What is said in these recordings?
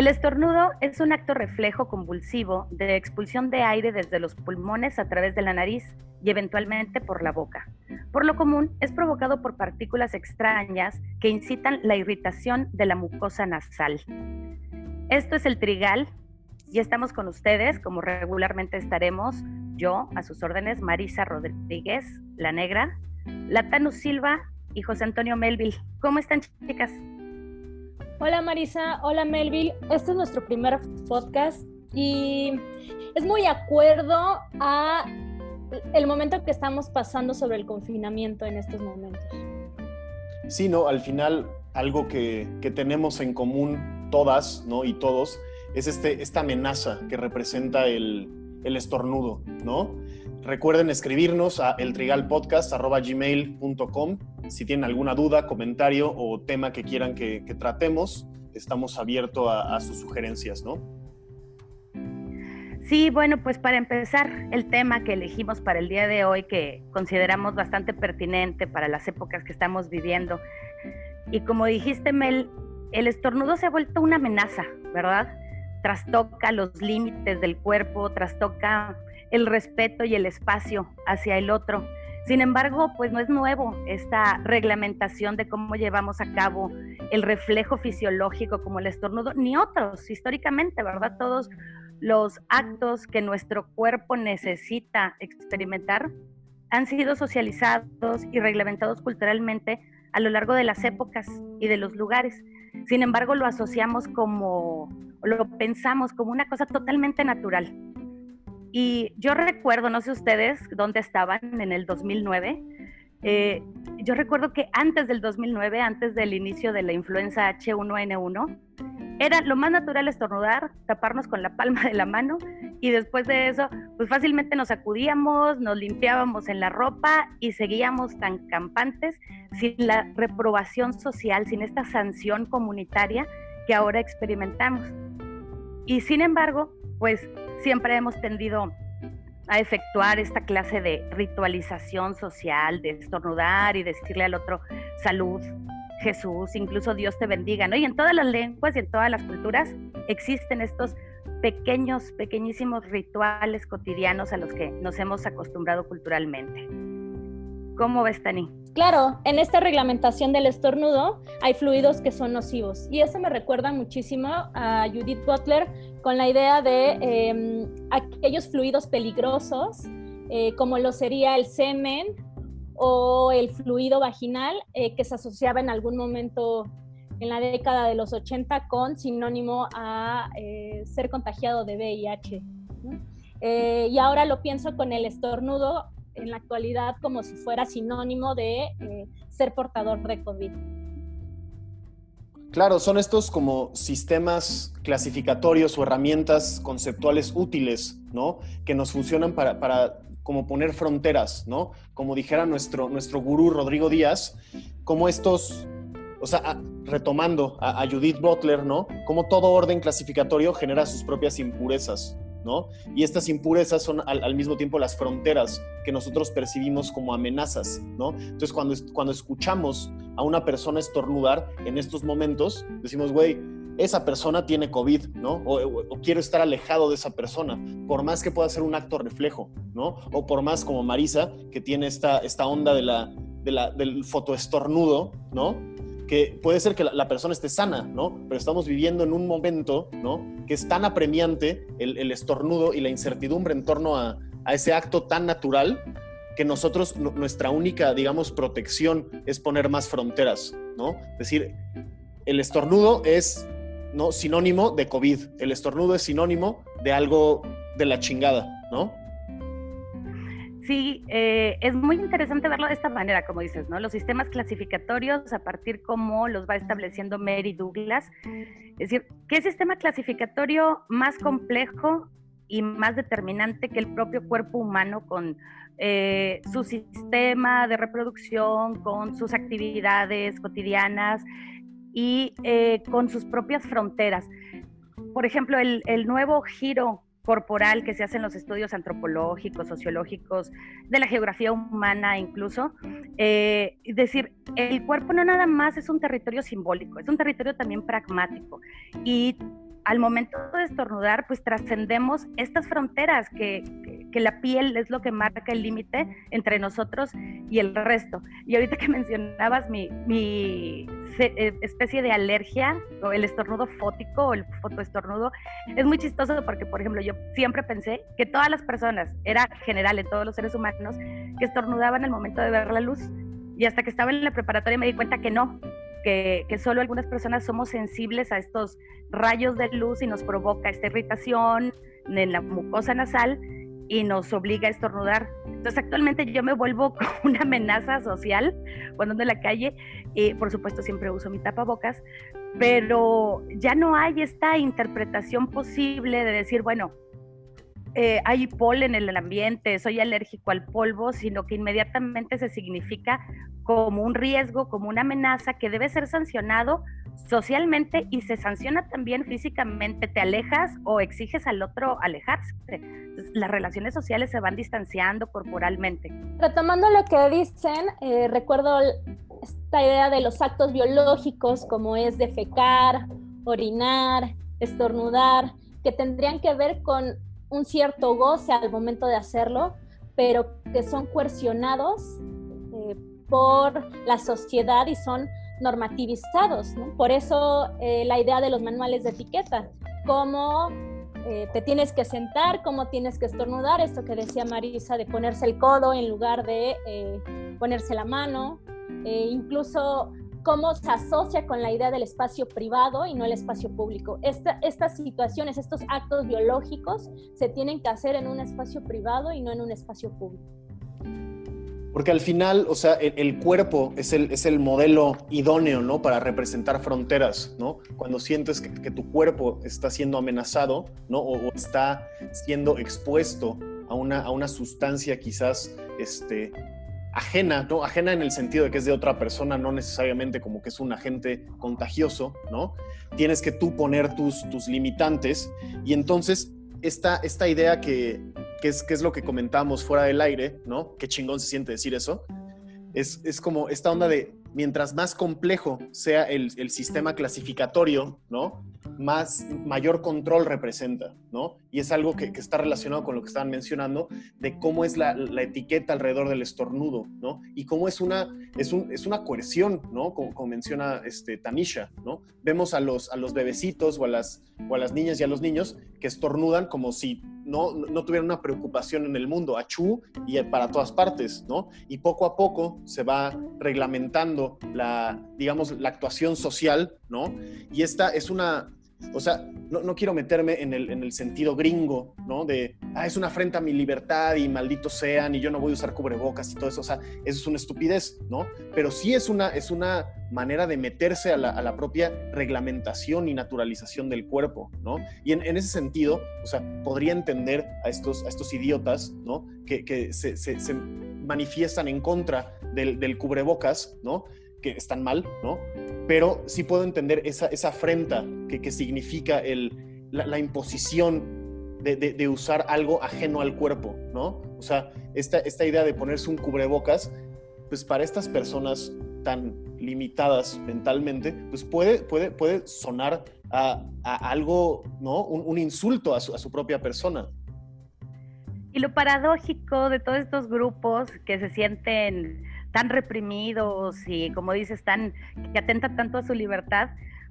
El estornudo es un acto reflejo convulsivo de expulsión de aire desde los pulmones a través de la nariz y eventualmente por la boca. Por lo común es provocado por partículas extrañas que incitan la irritación de la mucosa nasal. Esto es el trigal y estamos con ustedes, como regularmente estaremos, yo, a sus órdenes, Marisa Rodríguez, la negra, Latano Silva y José Antonio Melville. ¿Cómo están, chicas? Hola Marisa, hola Melville. Este es nuestro primer podcast y es muy acuerdo a el momento que estamos pasando sobre el confinamiento en estos momentos. Sí, no, al final algo que, tenemos en común todas ¿no? y todos es este, esta amenaza que representa el, estornudo, ¿no? Recuerden escribirnos a eltrigalpodcast.gmail.com si tienen alguna duda, comentario o tema que quieran que, tratemos, estamos abiertos a, sus sugerencias, ¿no? Sí, bueno, pues para empezar, el tema que elegimos para el día de hoy, que consideramos bastante pertinente para las épocas que estamos viviendo. Y como dijiste, Mel, el estornudo se ha vuelto una amenaza, ¿verdad? Trastoca los límites del cuerpo, trastoca el respeto y el espacio hacia el otro. Sin embargo, pues no es nuevo esta reglamentación de cómo llevamos a cabo el reflejo fisiológico como el estornudo, ni otros históricamente, ¿verdad? Todos los actos que nuestro cuerpo necesita experimentar han sido socializados y reglamentados culturalmente a lo largo de las épocas y de los lugares. Sin embargo, lo asociamos como, lo pensamos como una cosa totalmente natural. Y yo recuerdo, no sé ustedes dónde estaban en el 2009, eh, yo recuerdo que antes del 2009, antes del inicio de la influenza H1N1, era lo más natural estornudar, taparnos con la palma de la mano y después de eso, pues fácilmente nos acudíamos, nos limpiábamos en la ropa y seguíamos tan campantes sin la reprobación social, sin esta sanción comunitaria que ahora experimentamos. Y sin embargo, pues siempre hemos tendido a efectuar esta clase de ritualización social, de estornudar y decirle al otro salud, Jesús, incluso Dios te bendiga, ¿no? Y en todas las lenguas y en todas las culturas existen estos pequeños, pequeñísimos rituales cotidianos a los que nos hemos acostumbrado culturalmente. ¿Cómo ves, Tani? Claro, en esta reglamentación del estornudo hay fluidos que son nocivos y eso me recuerda muchísimo a Judith Butler con la idea de em, aquellos fluidos peligrosos, eh, como lo sería el semen o el fluido vaginal, eh, que se asociaba en algún momento en la década de los 80 con sinónimo a eh, ser contagiado de VIH. y ahora lo pienso con el estornudo en la actualidad como si fuera sinónimo de ser portador de COVID. Claro, son estos como sistemas clasificatorios o herramientas conceptuales útiles, ¿no? Que nos funcionan para, para como poner fronteras, ¿no? Como dijera nuestro, nuestro gurú Rodrigo Díaz, como estos, o sea, retomando a, a Judith Butler, ¿no? Como todo orden clasificatorio genera sus propias impurezas, ¿no? Y estas impurezas son al, mismo tiempo las fronteras que nosotros percibimos como amenazas, ¿no? Entonces, cuando, cuando escuchamos a una persona estornudar en estos momentos, decimos, güey, esa persona tiene COVID, ¿no? O, quiero estar alejado de esa persona, por más que pueda ser un acto reflejo, ¿no? O por más como Marisa, que tiene esta, esta onda de la, de del fotoestornudo, ¿no? Que puede ser que la, persona esté sana, ¿no? Pero estamos viviendo en un momento, ¿no? Que es tan apremiante el, estornudo y la incertidumbre en torno a, ese acto tan natural que nosotros, nuestra única, digamos, protección es poner más fronteras, ¿no? Es decir, el estornudo es ¿no? sinónimo de COVID, el estornudo es sinónimo de algo de la chingada, ¿no? Sí, eh, es muy interesante verlo de esta manera, como dices, ¿no? Los sistemas clasificatorios, a partir como los va estableciendo Mary Douglas. Es decir, ¿qué sistema clasificatorio más complejo y más determinante que el propio cuerpo humano con eh, su sistema de reproducción, con sus actividades cotidianas y eh, con sus propias fronteras? Por ejemplo, el, el nuevo giro corporal que se hace en los estudios antropológicos, sociológicos, de la geografía humana incluso. Eh, es decir, el cuerpo no nada más es un territorio simbólico, es un territorio también pragmático. Y al momento de estornudar, pues trascendemos estas fronteras que, la piel es lo que marca el límite entre nosotros y el resto. Y ahorita que mencionabas mi, mi eh, especie de alergia o el estornudo fótico o el fotoestornudo, es muy chistoso porque, por ejemplo, yo siempre pensé que todas las personas, era general en todos los seres humanos, que estornudaban al momento de ver la luz. Y hasta que estaba en la preparatoria me di cuenta que no, que, que, solo algunas personas somos sensibles a estos rayos de luz y nos provoca esta irritación en la mucosa nasal y nos obliga a estornudar. Entonces actualmente yo me vuelvo una amenaza social cuando ando en la calle y por supuesto siempre uso mi tapabocas, pero ya no hay esta interpretación posible de decir, bueno, eh, hay polen en el ambiente, soy alérgico al polvo, sino que inmediatamente se significa como un riesgo, como una amenaza que debe ser sancionado socialmente y se sanciona también físicamente. Te alejas o exiges al otro alejarse. las relaciones sociales se van distanciando corporalmente. Retomando lo que dicen, eh, recuerdo esta idea de los actos biológicos como es defecar, orinar, estornudar, que tendrían que ver con un cierto goce al momento de hacerlo, pero que son coercionados eh, por la sociedad y son normativizados. Por eso eh, la idea de los manuales de etiqueta, cómo eh, te tienes que sentar, cómo tienes que estornudar, esto que decía Marisa de ponerse el codo en lugar de ponerse la mano, incluso cómo se asocia con la idea del espacio privado y no el espacio público. estas situaciones, estos actos biológicos se tienen que hacer en un espacio privado y no en un espacio público. Porque al final, o sea, el, cuerpo es el, es el modelo idóneo, ¿no? Para representar fronteras, ¿no? Cuando sientes que, tu cuerpo está siendo amenazado, ¿no? O, o, está siendo expuesto a una, a una sustancia quizás, este, ajena, ¿no? Ajena en el sentido de que es de otra persona, no necesariamente como que es un agente contagioso, ¿no? Tienes que tú poner tus, tus limitantes y entonces esta, esta idea que, es, que es lo que comentamos fuera del aire, ¿no? Qué chingón se siente decir eso. Es, es como esta onda de mientras más complejo sea el, sistema clasificatorio, ¿no? más, mayor control representa, ¿no? Y es algo que, está relacionado con lo que estaban mencionando, de cómo es la, etiqueta alrededor del estornudo, ¿no? Y cómo es una, es es una coerción, ¿no? Como, menciona este, Tanisha, ¿no? Vemos a los, a los bebecitos o a, las, o a las niñas y a los niños que estornudan como si no, no tuvieran una preocupación en el mundo, achú y para todas partes, ¿no? Y poco a poco se va reglamentando la, digamos, la actuación social, ¿no? Y esta es una, o sea, no, quiero meterme en el, sentido gringo, ¿no? De, ah, es una afrenta a mi libertad y malditos sean y yo no voy a usar cubrebocas y todo eso. O sea, eso es una estupidez, ¿no? Pero sí es una, es una manera de meterse a la, propia reglamentación y naturalización del cuerpo, ¿no? Y en, ese sentido, o sea, podría entender a estos, a estos idiotas, ¿no? Que, se, manifiestan en contra del, del cubrebocas, ¿no? Que están mal, ¿no? Pero sí puedo entender esa, esa afrenta que, significa el, la, imposición de, usar algo ajeno al cuerpo, ¿no? O sea, esta, esta idea de ponerse un cubrebocas, pues para estas personas tan limitadas mentalmente, pues puede, puede, puede sonar a, algo, ¿no? Un, insulto a su, a su propia persona. Y lo paradójico de todos estos grupos que se sienten tan reprimidos y, como dices, tan, que atentan tanto a su libertad,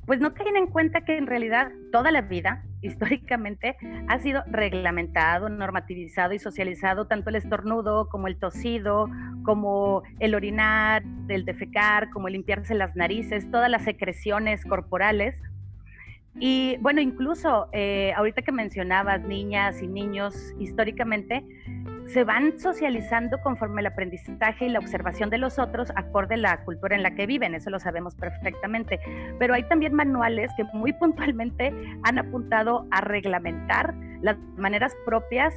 pues no caen en cuenta que en realidad toda la vida, históricamente, ha sido reglamentado, normativizado y socializado tanto el estornudo como el tosido, como el orinar, el defecar, como el limpiarse las narices, todas las secreciones corporales. Y bueno, incluso eh, ahorita que mencionabas niñas y niños, históricamente, se van socializando conforme el aprendizaje y la observación de los otros acorde a la cultura en la que viven, eso lo sabemos perfectamente. Pero hay también manuales que muy puntualmente han apuntado a reglamentar las maneras propias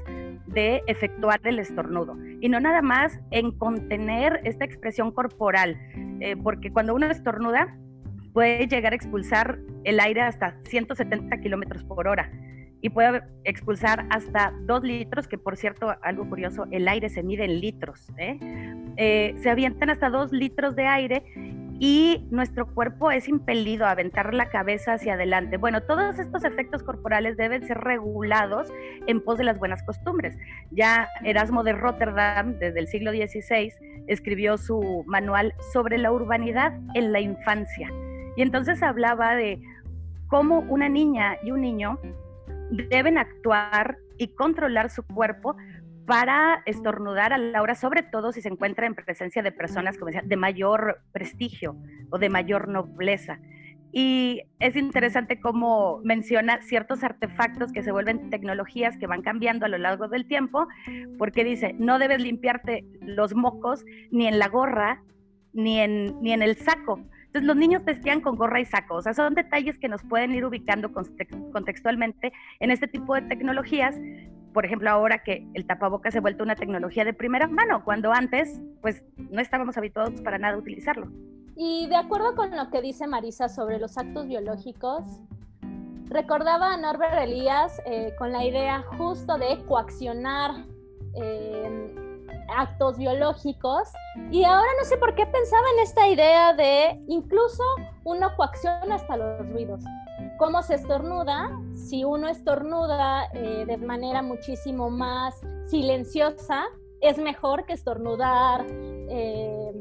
de efectuar el estornudo y no nada más en contener esta expresión corporal, eh, porque cuando uno estornuda puede llegar a expulsar el aire hasta 170 kilómetros por hora y puede expulsar hasta dos litros, que por cierto, algo curioso, el aire se mide en litros. ¿eh? Eh, se avientan hasta dos litros de aire y nuestro cuerpo es impelido a aventar la cabeza hacia adelante. Bueno, todos estos efectos corporales deben ser regulados en pos de las buenas costumbres. Ya Erasmo de Rotterdam, desde el siglo XVI, escribió su manual sobre la urbanidad en la infancia. Y entonces hablaba de cómo una niña y un niño deben actuar y controlar su cuerpo para estornudar a la hora, sobre todo si se encuentra en presencia de personas, de mayor prestigio o de mayor nobleza. Y es interesante cómo menciona ciertos artefactos que se vuelven tecnologías que van cambiando a lo largo del tiempo, porque dice, no debes limpiarte los mocos ni en la gorra, ni en, ni en el saco. Entonces los niños vestían con gorra y saco. O sea, son detalles que nos pueden ir ubicando contextualmente en este tipo de tecnologías por ejemplo, ahora que el tapabocas se ha vuelto una tecnología de primera mano, cuando antes, pues, no estábamos habituados para nada a utilizarlo. Y de acuerdo con lo que dice Marisa sobre los actos biológicos, recordaba a Norbert Elías eh, con la idea justo de coaccionar eh, actos biológicos y ahora no sé por qué pensaba en esta idea de incluso uno coacciona hasta los ruidos. ¿Cómo se estornuda? Si uno estornuda eh, de manera muchísimo más silenciosa, es mejor que estornudar eh,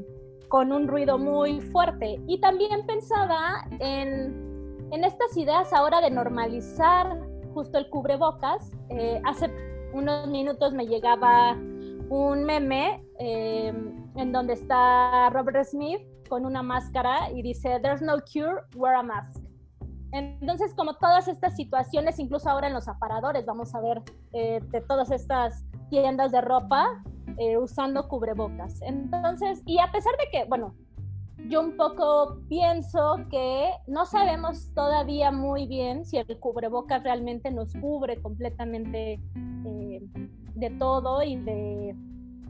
con un ruido muy fuerte. Y también pensaba en, en estas ideas ahora de normalizar justo el cubrebocas. Eh, hace unos minutos me llegaba un meme en donde está Robert Smith con una máscara y dice, There's no cure, wear a mask. Entonces, como todas estas situaciones, incluso ahora en los aparadores, vamos a ver eh, de todas estas tiendas de ropa eh, usando cubrebocas. Entonces, y a pesar de que, bueno, yo un poco pienso que no sabemos todavía muy bien si el cubrebocas realmente nos cubre completamente eh, de todo y de,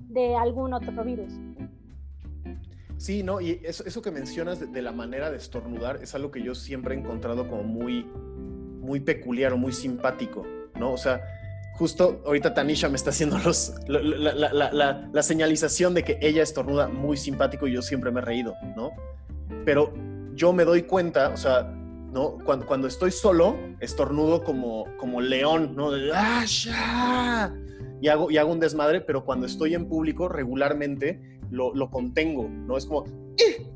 de algún otro virus. Sí, no, y eso, eso que mencionas de, la manera de estornudar es algo que yo siempre he encontrado como muy, muy peculiar o muy simpático, ¿no? O sea, justo ahorita Tanisha me está haciendo los, la, señalización de que ella estornuda muy simpático y yo siempre me he reído, ¿no? Pero yo me doy cuenta, o sea, ¿no? Cuando, cuando estoy solo, estornudo como, como león, ¿no? ¡Ah, y, hago, y hago un desmadre, pero cuando estoy en público, regularmente lo, contengo, ¿no? Es como, ¡Eh!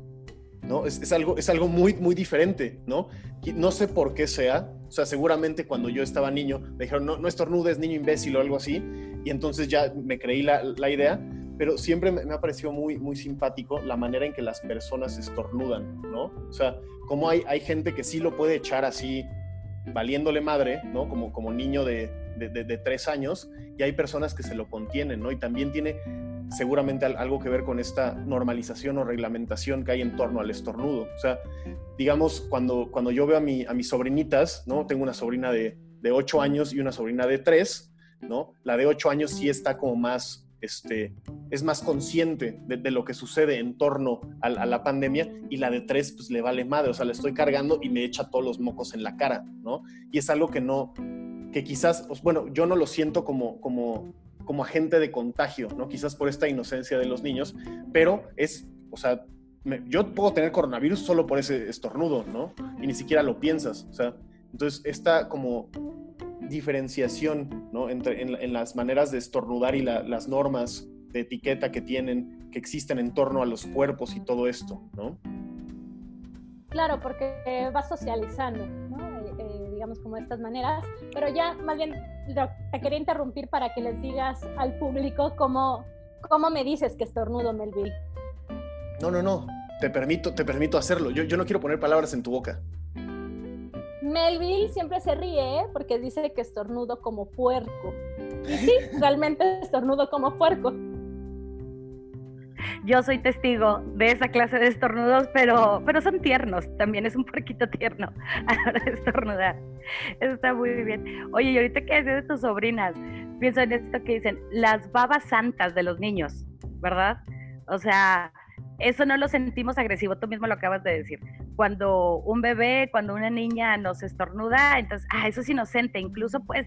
¿no? Es, algo, es algo muy, muy diferente, ¿no? No sé por qué sea, o sea, seguramente cuando yo estaba niño me dijeron, no, no estornudes, niño imbécil o algo así, y entonces ya me creí la, idea, pero siempre me, ha parecido muy, muy simpático la manera en que las personas estornudan, ¿no? O sea, como hay, hay gente que sí lo puede echar así, valiéndole madre, ¿no? Como, como niño de, de, de, tres años, y hay personas que se lo contienen, ¿no? Y también tiene seguramente algo que ver con esta normalización o reglamentación que hay en torno al estornudo. O sea, digamos, cuando, cuando yo veo a, mi, a mis sobrinitas, ¿no? Tengo una sobrina de, de 8 años y una sobrina de 3, ¿no? La de 8 años sí está como más, este, es más consciente de, lo que sucede en torno a, a, la pandemia y la de 3 pues le vale madre, o sea, le estoy cargando y me echa todos los mocos en la cara, ¿no? Y es algo que no, que quizás, bueno, yo no lo siento como, como como agente de contagio, ¿no? Quizás por esta inocencia de los niños, pero es, o sea, yo puedo tener coronavirus solo por ese estornudo, ¿no? Y ni siquiera lo piensas, o sea, entonces esta como diferenciación, ¿no? Entre, en, las maneras de estornudar y las normas de etiqueta que tienen, que existen en torno a los cuerpos y todo esto, ¿no? Claro, porque va socializando, ¿no? Eh, eh, digamos como de estas maneras, pero ya más bien te quería interrumpir para que les digas al público cómo, cómo me dices que estornudo, Melville. No, no, no, te permito, te permito hacerlo. Yo, yo no quiero poner palabras en tu boca. Melville siempre se ríe porque dice que estornudo como puerco. Y sí, realmente estornudo como puerco yo soy testigo de esa clase de estornudos, pero, pero son tiernos, también es un poquito tierno a la hora de estornudar. Eso está muy bien. Oye, y ahorita que decías de tus sobrinas, pienso en esto que dicen, las babas santas de los niños, ¿verdad? O sea, eso no lo sentimos agresivo, tú mismo lo acabas de decir. Cuando un bebé, cuando una niña nos estornuda, entonces, ah, eso es inocente, incluso pues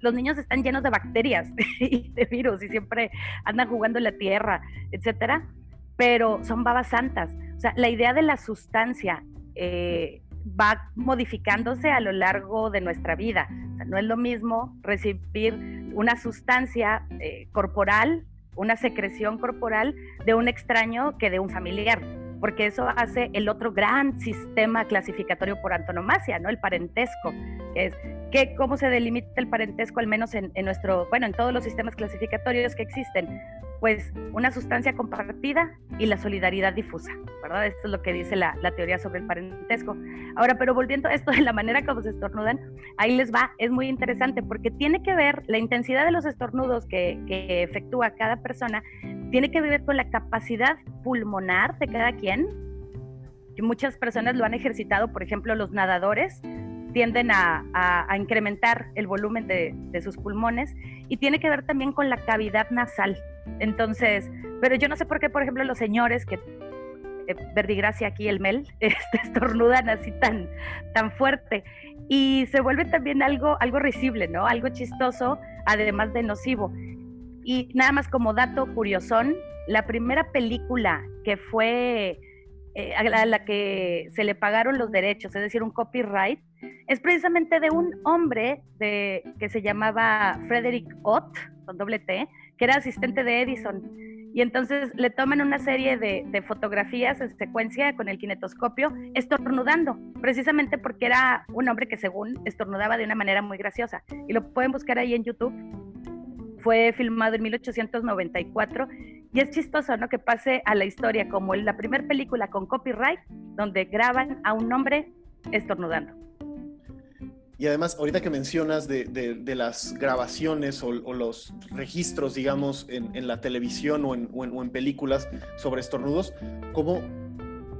los, niños están llenos de bacterias y de virus y siempre andan jugando en la tierra, etcétera, pero son babas santas. O sea, la idea de la sustancia eh, va modificándose a lo largo de nuestra vida. no es lo mismo recibir una sustancia eh, corporal, una secreción corporal de un extraño que de un familiar porque eso hace el otro gran sistema clasificatorio por antonomasia, ¿no? El parentesco, que es que, cómo se delimita el parentesco, al menos en, en, nuestro, bueno, en todos los sistemas clasificatorios que existen, pues una sustancia compartida y la solidaridad difusa, ¿verdad? Esto es lo que dice la, teoría sobre el parentesco. Ahora, pero volviendo a esto de la manera como se estornudan, ahí les va, es muy interesante porque tiene que ver la intensidad de los estornudos que, que efectúa cada persona, tiene que ver con la capacidad pulmonar de cada quien, que muchas personas lo han ejercitado, por ejemplo, los nadadores tienden a, a, incrementar el volumen de, de sus pulmones y tiene que ver también con la cavidad nasal. Entonces, pero yo no sé por qué, por ejemplo, los señores que eh, verdigracia aquí el mel, este, estornudan así tan, tan fuerte. Y se vuelve también algo, algo risible, ¿no? Algo chistoso, además de nocivo. Y nada más como dato curiosón, la primera película que fue eh, a la que se le pagaron los derechos, es decir, un copyright, es precisamente de un hombre de, que se llamaba Frederick Ott, con doble T, que era asistente de Edison. Y entonces le toman una serie de, fotografías en secuencia con el kinetoscopio, estornudando, precisamente porque era un hombre que según estornudaba de una manera muy graciosa. Y lo pueden buscar ahí en YouTube. Fue filmado en 1894 y es chistoso, ¿no? Que pase a la historia como la primera película con copyright donde graban a un hombre estornudando. Y además, ahorita que mencionas de, de, las grabaciones o, los registros, digamos, en, en la televisión o en, o en, películas sobre estornudos, ¿cómo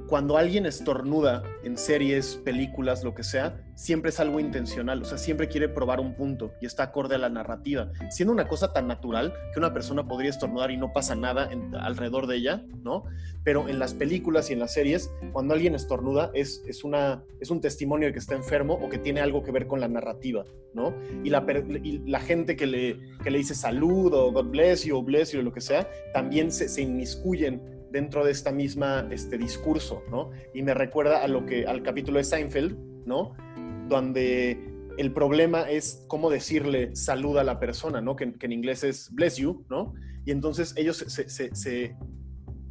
cuando alguien estornuda en series, películas, lo que sea, siempre es algo intencional, o sea, siempre quiere probar un punto y está acorde a la narrativa, siendo una cosa tan natural que una persona podría estornudar y no pasa nada alrededor de ella, ¿no? Pero en las películas y en las series, cuando alguien estornuda es, es, una, es un testimonio de que está enfermo o que tiene algo que ver con la narrativa, ¿no? Y la, la gente que le, que le dice salud o God bless you o bless you o lo que sea, también se, se inmiscuyen dentro de esta misma este discurso, ¿no? Y me recuerda a lo que, al capítulo de Seinfeld, ¿no? Donde el problema es cómo decirle salud a la persona, ¿no? Que, en inglés es bless you, ¿no? Y entonces ellos se,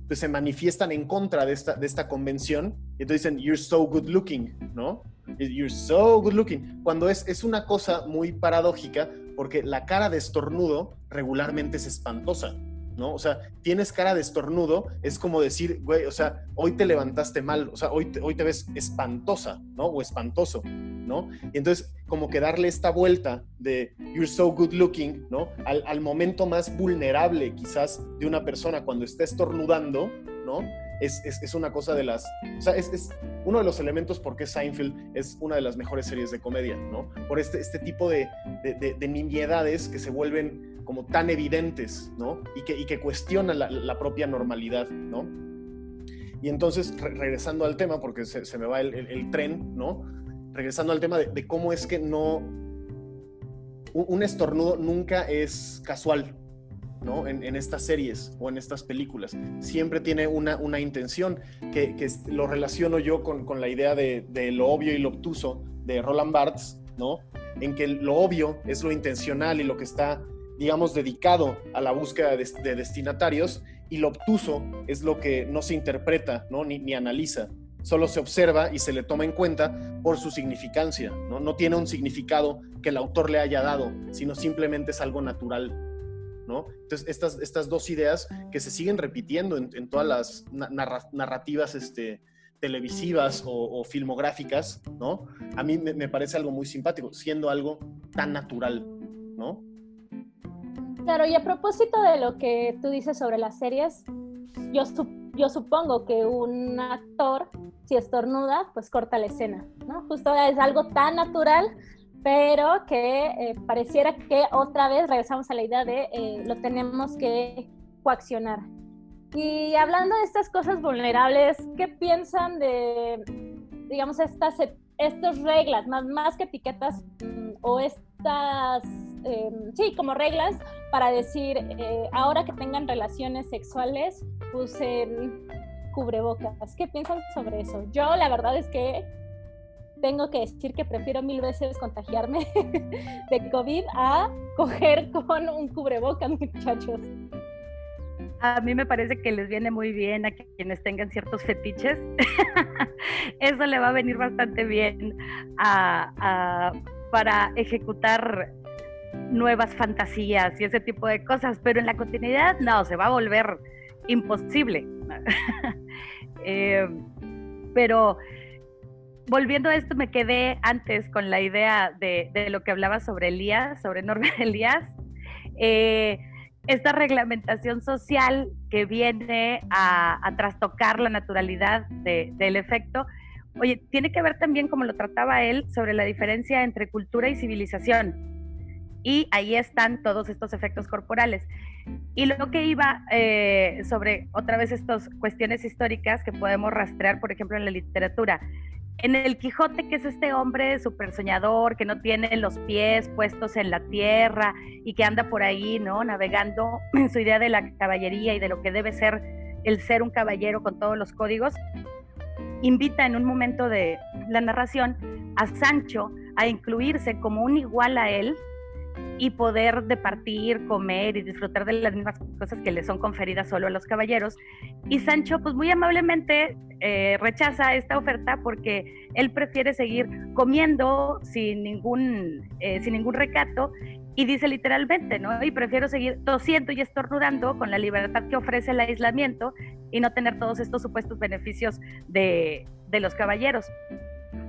pues se manifiestan en contra de esta, de esta convención y entonces dicen, you're so good looking, ¿no? You're so good looking. Cuando es, es una cosa muy paradójica porque la cara de estornudo regularmente es espantosa. ¿No? O sea, tienes cara de estornudo, es como decir, güey, o sea, hoy te levantaste mal, o sea, hoy te, hoy te ves espantosa, ¿no? O espantoso, ¿no? Y entonces, como que darle esta vuelta de you're so good looking, ¿no? Al, momento más vulnerable quizás de una persona cuando está estornudando, ¿no? Es, es, una cosa de las... O sea, es, es, uno de los elementos por qué Seinfeld es una de las mejores series de comedia, ¿no? Por este, este tipo de, de nimiedades que se vuelven como tan evidentes, ¿no? Y que, y que cuestionan la, propia normalidad, ¿no? Y entonces, regresando al tema, porque se, me va el, tren, ¿no? Regresando al tema de, cómo es que no... Un, estornudo nunca es casual, ¿no? En, estas series o en estas películas. Siempre tiene una, una intención que, que, lo relaciono yo con, con la idea de, de, lo obvio y lo obtuso de Roland Barthes, ¿no? En que lo obvio es lo intencional y lo que está digamos, dedicado a la búsqueda de, destinatarios y lo obtuso es lo que no se interpreta ¿no? Ni, ni, analiza, solo se observa y se le toma en cuenta por su significancia, ¿no? no tiene un significado que el autor le haya dado, sino simplemente es algo natural. ¿no? Entonces, estas, estas dos ideas que se siguen repitiendo en, todas las narrativas este, televisivas o, filmográficas, ¿no? A mí me, me parece algo muy simpático, siendo algo tan natural, ¿no? Claro, y a propósito de lo que tú dices sobre las series, yo, yo supongo que un actor, si estornuda, pues corta la escena, ¿no? Justo es algo tan natural, pero que eh, pareciera que otra vez regresamos a la idea de eh, lo tenemos que coaccionar. Y hablando de estas cosas vulnerables, ¿qué piensan de, digamos, estas, estas reglas, más, más que etiquetas mm, o estas Em, sí, como reglas para decir, eh, ahora que tengan relaciones sexuales, usen cubrebocas. ¿Qué piensan sobre eso? Yo la verdad es que tengo que decir que prefiero mil veces contagiarme de COVID a coger con un cubrebocas, muchachos. A mí me parece que les viene muy bien a quienes tengan ciertos fetiches. Eso le va a venir bastante bien para ejecutar nuevas fantasías y ese tipo de cosas, pero en la continuidad no, se va a volver imposible. Eh, pero volviendo a esto, me quedé antes con la idea de, lo que hablaba sobre Elías, sobre Norbert Elías. Eh, esta reglamentación social que viene a, trastocar la naturalidad del efecto, oye, tiene que ver también, como lo trataba él, sobre la diferencia entre cultura y civilización. Y ahí están todos estos efectos corporales. Y lo que iba eh, sobre otra vez estas cuestiones históricas que podemos rastrear, por ejemplo, en la literatura. En el Quijote, que es este hombre súper soñador, que no tiene los pies puestos en la tierra y que anda por ahí, ¿no? Navegando en su idea de la caballería y de lo que debe ser el ser un caballero con todos los códigos, invita en un momento de la narración a Sancho a incluirse como un igual a él y poder departir, comer y disfrutar de las mismas cosas que le son conferidas solo a los caballeros. Y Sancho, pues muy amablemente eh, rechaza esta oferta porque él prefiere seguir comiendo sin ningún, eh, sin ningún recato y dice literalmente, ¿no? Y prefiero seguir tosiendo y estornudando con la libertad que ofrece el aislamiento y no tener todos estos supuestos beneficios de, de los caballeros.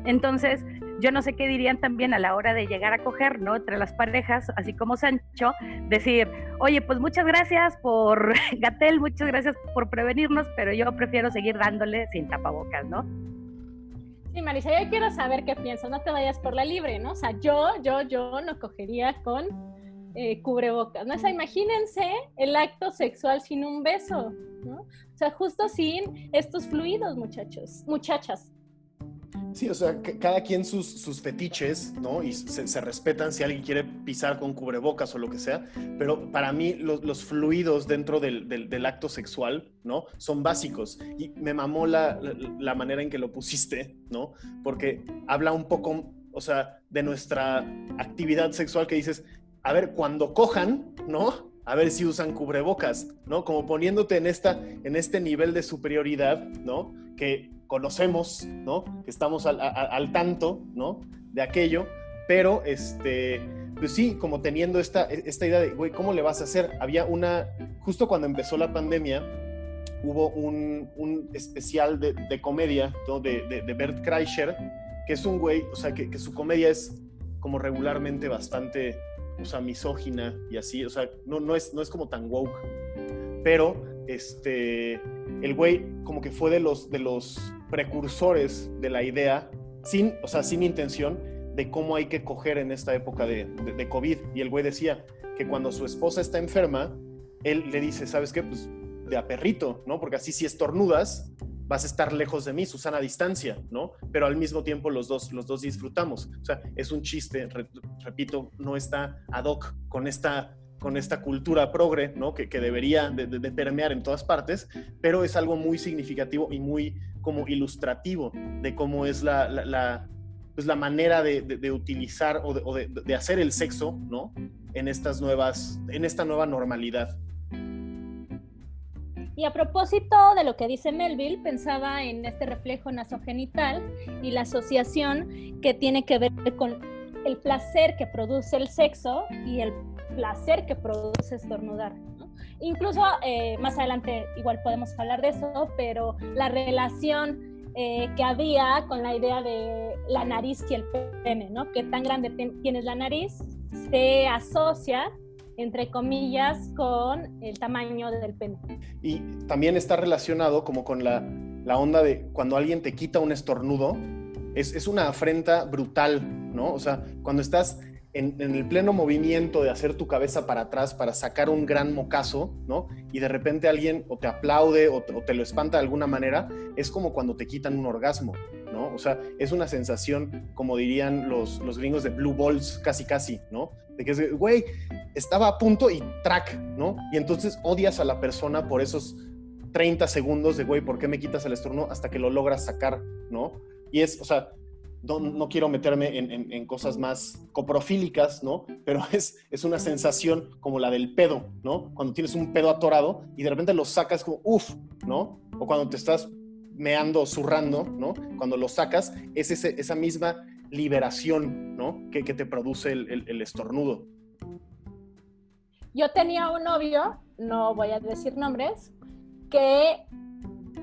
Entonces, yo no sé qué dirían también a la hora de llegar a coger, ¿no? Entre las parejas, así como Sancho, decir, oye, pues muchas gracias por Gatel, muchas gracias por prevenirnos, pero yo prefiero seguir dándole sin tapabocas, ¿no? Sí, Marisa, yo quiero saber qué piensas, no te vayas por la libre, ¿no? O sea, yo, yo, yo no cogería con eh, cubrebocas, ¿no? O sea, imagínense el acto sexual sin un beso, ¿no? O sea, justo sin estos fluidos, muchachos, muchachas. Sí, o sea, cada quien sus, sus fetiches, ¿no? Y se, respetan si alguien quiere pisar con cubrebocas o lo que sea, pero para mí los, fluidos dentro del, del, acto sexual, ¿no? Son básicos. Y me mamó la, la, manera en que lo pusiste, ¿no? Porque habla un poco, o sea, de nuestra actividad sexual que dices, a ver, cuando cojan, ¿no? A ver si usan cubrebocas, ¿no? Como poniéndote en, esta, en este nivel de superioridad, ¿no? Que conocemos, ¿no? Que estamos al, tanto, ¿no? De aquello, pero, este, pues sí, como teniendo esta, esta idea de, güey, ¿cómo le vas a hacer? Había una, justo cuando empezó la pandemia, hubo un, un especial de, de comedia, ¿no? de, de, Bert Kreischer, que es un güey, o sea, que, que su comedia es como regularmente bastante, o sea, misógina y así, o sea, no, no, es, no es como tan woke, pero este, el güey como que fue de los, de los precursores de la idea, sin, o sea, sin intención, de cómo hay que coger en esta época de, de, COVID. Y el güey decía que cuando su esposa está enferma, él le dice, ¿sabes qué? Pues de a perrito, ¿no? Porque así si estornudas, vas a estar lejos de mí, Susana distancia, ¿no? Pero al mismo tiempo los dos, los dos disfrutamos. O sea, es un chiste, repito, no está ad hoc con esta con esta cultura progre, ¿no? Que, debería de, permear en todas partes, pero es algo muy significativo y muy como ilustrativo de cómo es la, la, pues la manera de, de utilizar o, de, hacer el sexo, ¿no? En estas nuevas, en esta nueva normalidad. Y a propósito de lo que dice Melville, pensaba en este reflejo nasogenital y la asociación que tiene que ver con el placer que produce el sexo y el placer que produce estornudar. Incluso eh, más adelante igual podemos hablar de eso, pero la relación eh, que había con la idea de la nariz y el pene, ¿no? Que tan grande tienes la nariz, se asocia entre comillas, con el tamaño del pene. Y también está relacionado como con la, onda de cuando alguien te quita un estornudo, es, es, una afrenta brutal, ¿no? O sea, cuando estás en, el pleno movimiento de hacer tu cabeza para atrás para sacar un gran mocazo, ¿no? Y de repente alguien o te aplaude o te, lo espanta de alguna manera, es como cuando te quitan un orgasmo, ¿no? O sea, es una sensación, como dirían los, los gringos de blue balls, casi casi, ¿no? De que es, güey, estaba a punto y track, ¿no? Y entonces odias a la persona por esos 30 segundos de, güey, ¿por qué me quitas el estornudo? Hasta que lo logras sacar, ¿no? Y es, o sea, no, quiero meterme en, cosas más coprofílicas, ¿no? Pero es, es una sensación como la del pedo, ¿no? Cuando tienes un pedo atorado y de repente lo sacas como, uff, ¿no? O cuando te estás meando, zurrando, ¿no? Cuando lo sacas, es esa misma liberación, ¿no? Que, te produce el, estornudo. Yo tenía un novio, no voy a decir nombres, que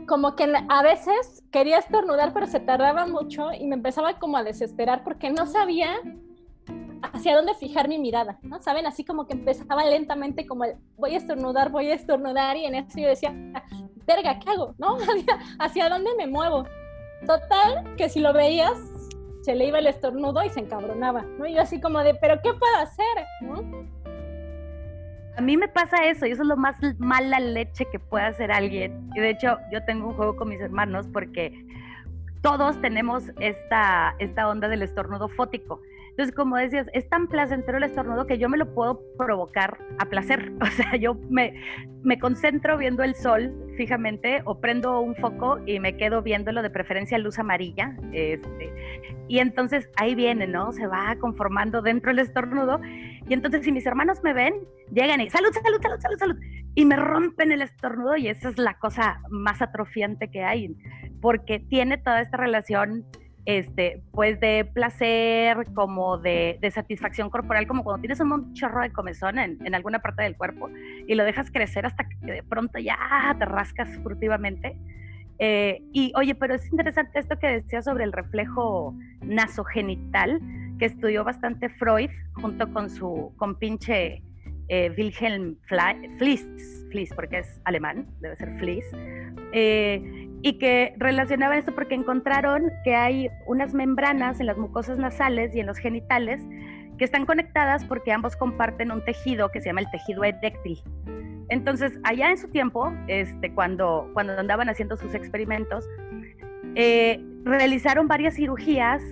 como que a veces quería estornudar, pero se tardaba mucho y me empezaba como a desesperar porque no sabía hacia dónde fijar mi mirada, ¿no? Saben, así como que empezaba lentamente como voy a estornudar, voy a estornudar y en eso yo decía, verga, ¿qué hago? ¿No? ¿Hacia dónde me muevo? Total, que si lo veías, se le iba el estornudo y se encabronaba, ¿no? Y yo así como de, ¿pero qué puedo hacer? ¿no? A mí me pasa eso y eso es lo más mala leche que puede hacer alguien. Y de hecho, yo tengo un juego con mis hermanos porque todos tenemos esta, esta onda del estornudo fótico. Entonces, como decías, es tan placentero el estornudo que yo me lo puedo provocar a placer. O sea, yo me, me concentro viendo el sol fijamente o prendo un foco y me quedo viéndolo de preferencia luz amarilla. Este, y entonces ahí viene, ¿no? Se va conformando dentro el estornudo. Y entonces si mis hermanos me ven, llegan y salud, salud, salud, salud, salud. Y me rompen el estornudo y esa es la cosa más atrofiante que hay, porque tiene toda esta relación este, pues de placer, como de, satisfacción corporal, como cuando tienes un chorro de comezón en, alguna parte del cuerpo y lo dejas crecer hasta que de pronto ya te rascas furtivamente. Eh, y oye, pero es interesante esto que decía sobre el reflejo nasogenital, que estudió bastante Freud junto con su compinche eh, Wilhelm Fliess, porque es alemán, debe ser Fliess. Eh, y que relacionaba esto porque encontraron que hay unas membranas en las mucosas nasales y en los genitales que están conectadas porque ambos comparten un tejido que se llama el tejido eréctil. Entonces, allá en su tiempo, este, cuando, cuando andaban haciendo sus experimentos, eh, realizaron varias cirugías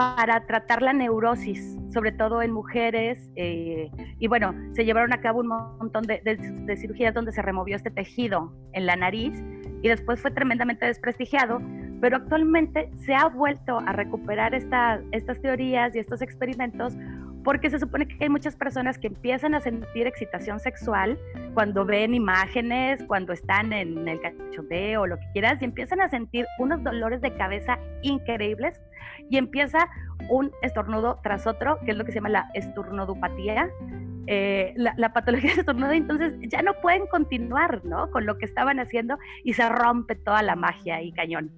para tratar la neurosis, sobre todo en mujeres, eh, y bueno, se llevaron a cabo un montón de, cirugías donde se removió este tejido en la nariz y después fue tremendamente desprestigiado, pero actualmente se ha vuelto a recuperar estas teorías y estos experimentos porque se supone que hay muchas personas que empiezan a sentir excitación sexual cuando ven imágenes, cuando están en el cachondeo lo que quieras, y empiezan a sentir unos dolores de cabeza increíbles y empieza un estornudo tras otro, que es lo que se llama la esturnodopatía, eh, la, patología de estornudo, entonces ya no pueden continuar, ¿no? Con lo que estaban haciendo y se rompe toda la magia y cañón.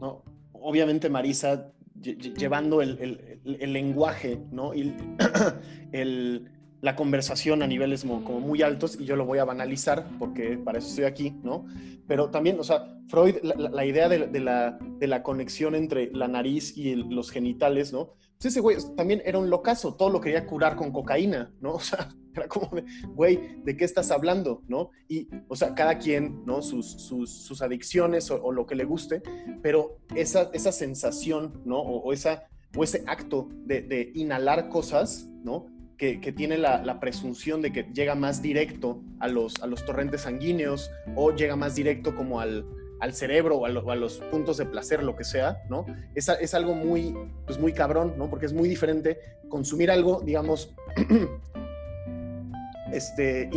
No, obviamente Marisa, llevando el, lenguaje, ¿no? Y la conversación a niveles como, muy altos y yo lo voy a banalizar porque para eso estoy aquí, ¿no? Pero también, o sea, Freud, la, idea de, la, de, la, conexión entre la nariz y los genitales, ¿no? Pues ese güey también era un locazo, todo lo quería curar con cocaína, ¿no? O sea, era como de, güey, ¿de qué estás hablando? ¿No? Y, o sea, cada quien, ¿no? Sus, sus, adicciones o, lo que le guste, pero esa, esa sensación, ¿no? O, esa, o ese acto de, inhalar cosas, ¿no? Que, tiene la, presunción de que llega más directo a los, a los torrentes sanguíneos o llega más directo como al, al cerebro o a, los puntos de placer, lo que sea, ¿no? Es, es, algo muy, pues muy cabrón, ¿no? Porque es muy diferente consumir algo, digamos, este,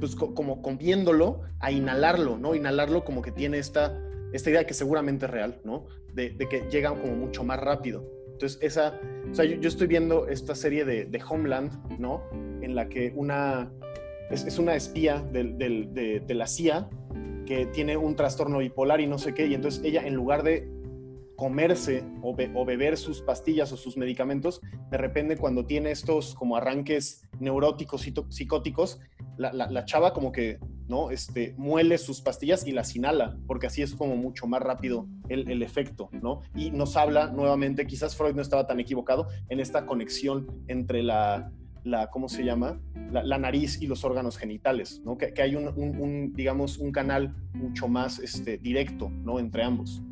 pues como comiéndolo, a inhalarlo, ¿no? Inhalarlo como que tiene esta, esta idea que seguramente es real, ¿no? De, que llega como mucho más rápido. Entonces, esa, o sea, yo, estoy viendo esta serie de, Homeland, ¿no? En la que una, es, una espía de la CIA que tiene un trastorno bipolar y no sé qué, y entonces ella en lugar de comerse o, beber sus pastillas o sus medicamentos, de repente cuando tiene estos como arranques neuróticos y psicóticos, la, chava como que ¿no? Este, muele sus pastillas y las inhala, porque así es como mucho más rápido el, el, efecto, ¿no? Y nos habla nuevamente, quizás Freud no estaba tan equivocado en esta conexión entre la, la ¿cómo se llama? La, nariz y los órganos genitales, ¿no? Que, hay un, digamos, un canal mucho más este, directo, ¿no? Entre ambos.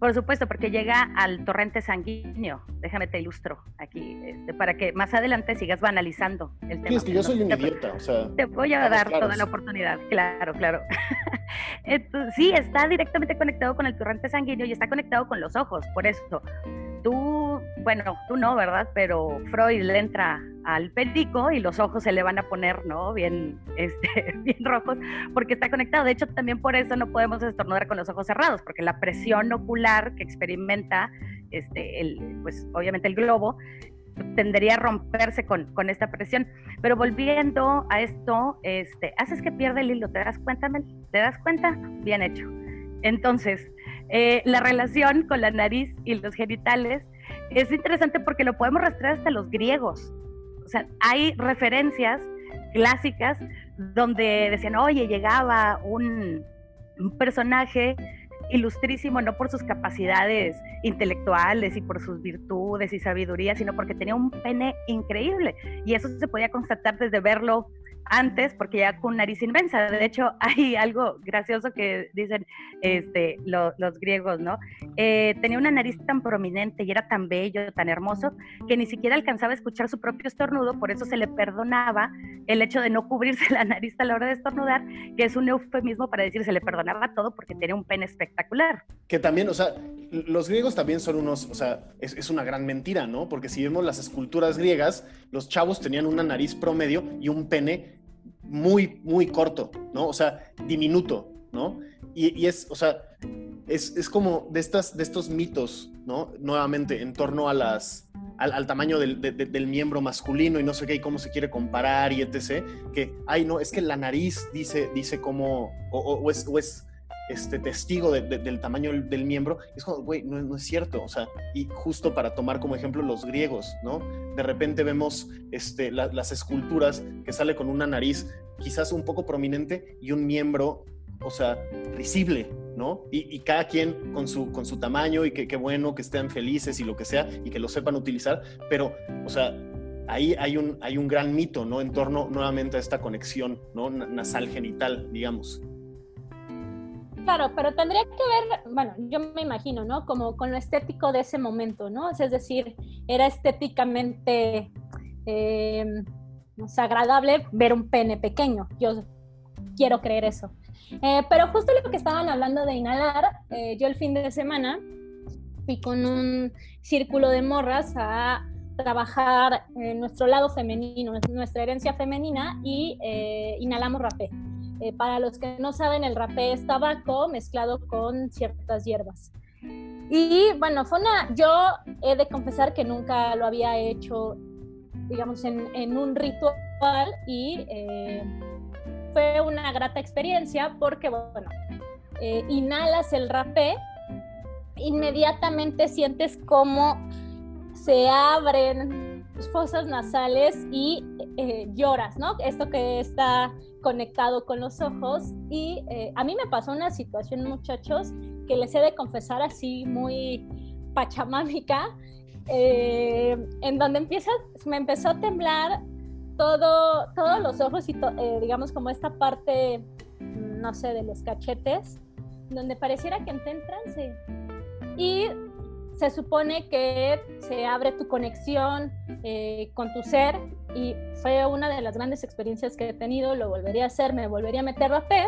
Por supuesto, porque llega al torrente sanguíneo. Déjame te ilustro aquí, este, para que más adelante sigas banalizando el tema. Sí, es que yo soy un idiota, o sea. Te voy a dar toda la oportunidad, claro, claro. Entonces, sí, está directamente conectado con el torrente sanguíneo y está conectado con los ojos, por eso. Tú, bueno, tú no, ¿verdad? Pero Freud le entra al perico y los ojos se le van a poner, ¿no? Bien, este, bien rojos, porque está conectado. De hecho, también por eso no podemos estornudar con los ojos cerrados, porque la presión ocular que experimenta, este, el, pues obviamente el globo, tendería a romperse con, con, esta presión. Pero volviendo a esto, este, haces que pierda el hilo, ¿te das cuenta, Mel? ¿Te das cuenta? Bien hecho. Entonces, eh, la relación con la nariz y los genitales es interesante porque lo podemos rastrear hasta los griegos. O sea, hay referencias clásicas donde decían, oye, llegaba un, personaje ilustrísimo no por sus capacidades intelectuales y por sus virtudes y sabiduría, sino porque tenía un pene increíble. Y eso se podía constatar desde verlo antes porque ya con nariz inmensa. De hecho, hay algo gracioso que dicen este, los griegos, ¿no? Eh, tenía una nariz tan prominente y era tan bello, tan hermoso, que ni siquiera alcanzaba a escuchar su propio estornudo, por eso se le perdonaba el hecho de no cubrirse la nariz a la hora de estornudar, que es un eufemismo para decir se le perdonaba todo porque tenía un pene espectacular. Que también, o sea, los griegos también son unos, o sea, es, es una gran mentira, ¿no? Porque si vemos las esculturas griegas, los chavos tenían una nariz promedio y un pene muy, muy corto, ¿no? O sea, diminuto, ¿no? Y, es, o sea, es, como de, estas, de estos mitos, ¿no? Nuevamente, en torno a las, al, tamaño del, del, miembro masculino y no sé qué, y cómo se quiere comparar y etc. Que, ay, no, es que la nariz dice, dice cómo, o, es, o es este testigo del tamaño del, miembro, es como, güey, no, no, es cierto, o sea, y justo para tomar como ejemplo los griegos, ¿no? De repente vemos este, las esculturas que sale con una nariz quizás un poco prominente y un miembro, o sea, risible, ¿no? Y, cada quien con su, con su tamaño y que qué bueno que estén felices y lo que sea y que lo sepan utilizar, pero, o sea, ahí hay un, hay un gran mito, ¿no? En torno nuevamente a esta conexión, ¿no? Nasal genital, digamos. Claro, pero tendría que ver, bueno, yo me imagino, ¿no? Como con lo estético de ese momento, ¿no? Es decir, era estéticamente eh, agradable ver un pene pequeño. Yo quiero creer eso. Eh, pero justo lo que estaban hablando de inhalar, eh, yo el fin de semana fui con un círculo de morras a trabajar nuestro lado femenino, nuestra herencia femenina y inhalamos rapé. Eh, para los que no saben, el rapé es tabaco mezclado con ciertas hierbas. Y bueno, fue yo he de confesar que nunca lo había hecho, digamos, en, en un ritual y eh, fue una grata experiencia porque, bueno, eh, inhalas el rapé, inmediatamente sientes cómo se abren fosas nasales y lloras, ¿no? Esto que está conectado con los ojos y eh, a mí me pasó una situación, muchachos, que les he de confesar así muy pachamámica, eh, en donde empieza, me empezó a temblar todo, todos los ojos y eh, digamos como esta parte, no sé, de los cachetes, donde pareciera que entré en. Y se supone que se abre tu conexión eh, con tu ser y fue una de las grandes experiencias que he tenido, lo volvería a hacer, me volvería a meter rapé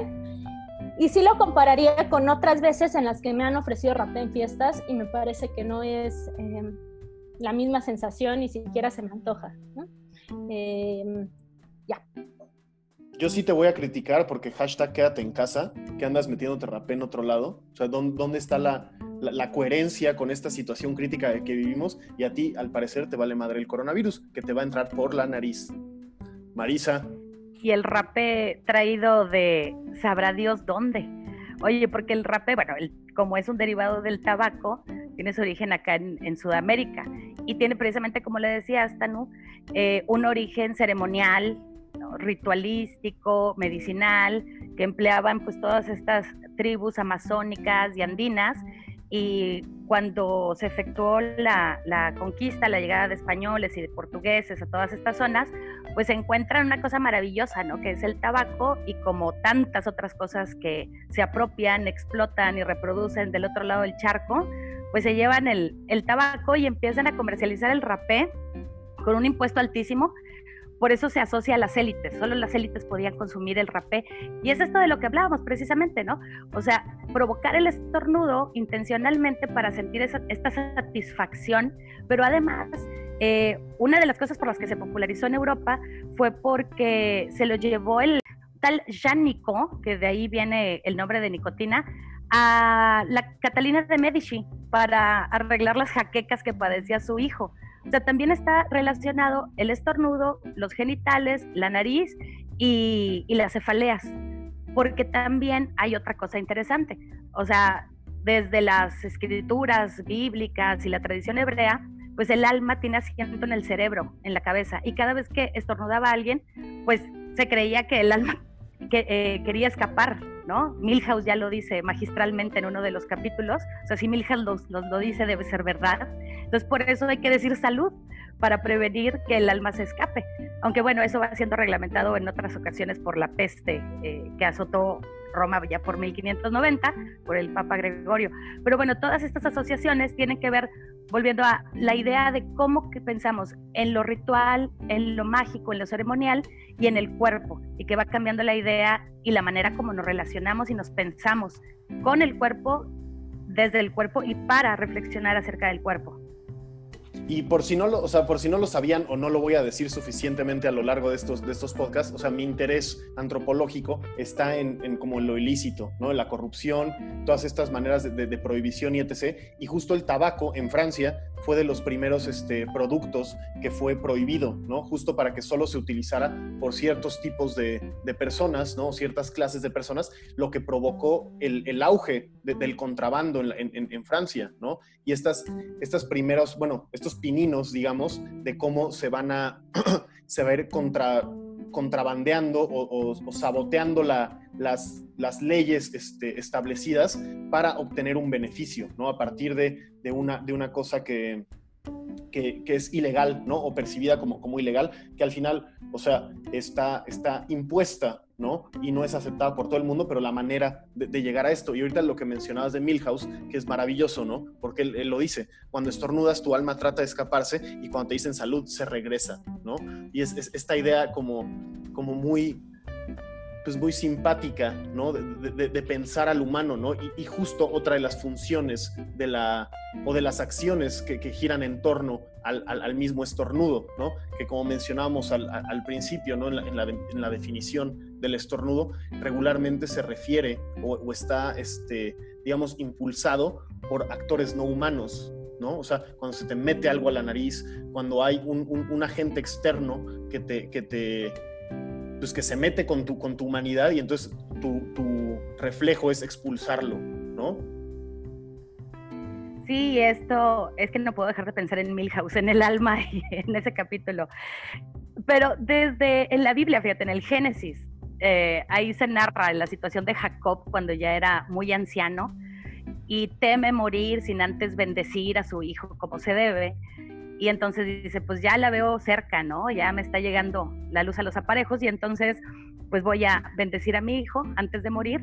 y sí lo compararía con otras veces en las que me han ofrecido rapé en fiestas y me parece que no es em, la misma sensación, ni siquiera se me antoja. Em, ya. Yo sí te voy a criticar porque hashtag quédate en casa, que andas metiéndote rapé en otro lado. O sea, ¿dónde, está la, la, coherencia con esta situación crítica que vivimos? Y a ti, al parecer, te vale madre el coronavirus, que te va a entrar por la nariz. Marisa. Y el rapé traído de sabrá Dios dónde. Oye, porque el rapé, bueno, como es un derivado del tabaco, tiene su origen acá en, Sudamérica y tiene precisamente, como le decía Astanu, eh, un origen ceremonial, ritualístico, medicinal, que empleaban pues todas estas tribus amazónicas y andinas. Y cuando se efectuó la, la, conquista, la llegada de españoles y de portugueses a todas estas zonas, pues encuentran una cosa maravillosa, ¿no? Que es el tabaco y como tantas otras cosas que se apropian, explotan y reproducen del otro lado del charco, pues se llevan el, el tabaco y empiezan a comercializar el rapé con un impuesto altísimo. Por eso se asocia a las élites, solo las élites podían consumir el rapé. Y es esto de lo que hablábamos precisamente, ¿no? O sea, provocar el estornudo intencionalmente para sentir esta satisfacción, pero además eh, una de las cosas por las que se popularizó en Europa fue porque se lo llevó el tal Jean Nicot, que de ahí viene el nombre de nicotina, a la Catalina de Medici para arreglar las jaquecas que padecía su hijo. O sea, también está relacionado el estornudo, los genitales, la nariz y, las cefaleas, porque también hay otra cosa interesante. O sea, desde las escrituras bíblicas y la tradición hebrea, pues el alma tiene asiento en el cerebro, en la cabeza, y cada vez que estornudaba a alguien, pues se creía que el alma eh, quería escapar, ¿no? Milhouse ya lo dice magistralmente en uno de los capítulos, o sea, si Milhouse lo, lo, dice debe ser verdad, entonces por eso hay que decir salud, para prevenir que el alma se escape, aunque bueno, eso va siendo reglamentado en otras ocasiones por la peste eh, que azotó Roma ya por 1590, por el Papa Gregorio. Pero bueno, todas estas asociaciones tienen que ver, volviendo a la idea de cómo que pensamos en lo ritual, en lo mágico, en lo ceremonial y en el cuerpo, y que va cambiando la idea y la manera como nos relacionamos y nos pensamos con el cuerpo, desde el cuerpo y para reflexionar acerca del cuerpo. Y por si no lo, o sea, por si no lo sabían o no lo voy a decir suficientemente a lo largo de estos, de estos podcasts, o sea, mi interés antropológico está en, en como lo ilícito, ¿no? La corrupción, todas estas maneras de, de, de, prohibición y etc. Y justo el tabaco en Francia fue de los primeros este, productos que fue prohibido, ¿no? Justo para que solo se utilizara por ciertos tipos de, personas, ¿no? Ciertas clases de personas, lo que provocó el, auge de, del contrabando en, en, en, Francia, ¿no? Y estas, estas primeros, bueno, estos pininos, digamos, de cómo se van a, se va a ir contra, contrabandeando o, o, o saboteando la, las, las, leyes este, establecidas para obtener un beneficio, ¿no? A partir de, de, una, de una cosa que, que, es ilegal, ¿no? O percibida como, como ilegal, que al final, o sea, está, está impuesta, ¿no? Y no es aceptada por todo el mundo, pero la manera de, llegar a esto. Y ahorita lo que mencionabas de Milhouse, que es maravilloso, ¿no? Porque él, él, lo dice, cuando estornudas tu alma trata de escaparse y cuando te dicen salud se regresa, ¿no? Y es, es esta idea como, como muy pues muy simpática, ¿no? De, pensar al humano, ¿no? Y, justo otra de las funciones de la, o de las acciones que, giran en torno al, mismo estornudo, ¿no? Que como mencionábamos al, principio, ¿no? En la, definición del estornudo, regularmente se refiere o, está, este, digamos, impulsado por actores no humanos, ¿no? O sea, cuando se te mete algo a la nariz, cuando hay un, un, un agente externo que te, que te pues que se mete con tu, con tu humanidad y entonces tu, tu reflejo es expulsarlo, ¿no? Sí, esto es que no puedo dejar de pensar en Milhouse, en el alma y en ese capítulo. Pero desde en la Biblia, fíjate, en el Génesis, eh, ahí se narra la situación de Jacob cuando ya era muy anciano y teme morir sin antes bendecir a su hijo como se debe. Y entonces dice, pues ya la veo cerca, ¿no? Ya me está llegando la luz a los aparejos y entonces pues voy a bendecir a mi hijo antes de morir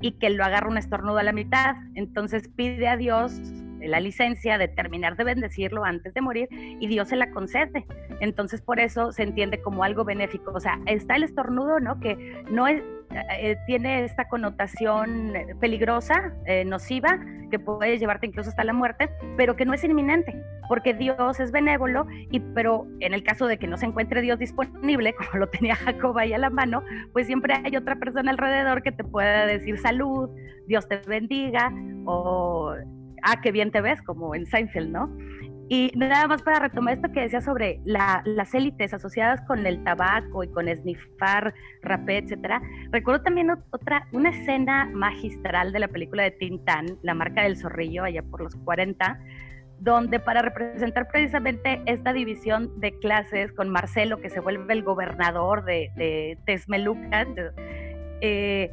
y que lo agarre un estornudo a la mitad. Entonces pide a Dios la licencia de terminar de bendecirlo antes de morir y Dios se la concede. Entonces por eso se entiende como algo benéfico. O sea, está el estornudo, ¿no? Que no es, eh, tiene esta connotación peligrosa, eh, nociva, que puede llevarte incluso hasta la muerte, pero que no es inminente, porque Dios es benévolo, y, pero en el caso de que no se encuentre Dios disponible, como lo tenía Jacob ahí a la mano, pues siempre hay otra persona alrededor que te pueda decir salud, Dios te bendiga, o ah, qué bien te ves, como en Seinfeld, ¿no? Y nada más para retomar esto que decía sobre la, las élites asociadas con el tabaco y con esnifar, rapé, etcétera. Recuerdo también otra, una escena magistral de la película de Tintán, La marca del zorrillo, allá por los 40, donde para representar precisamente esta división de clases con Marcelo, que se vuelve el gobernador de, de eh,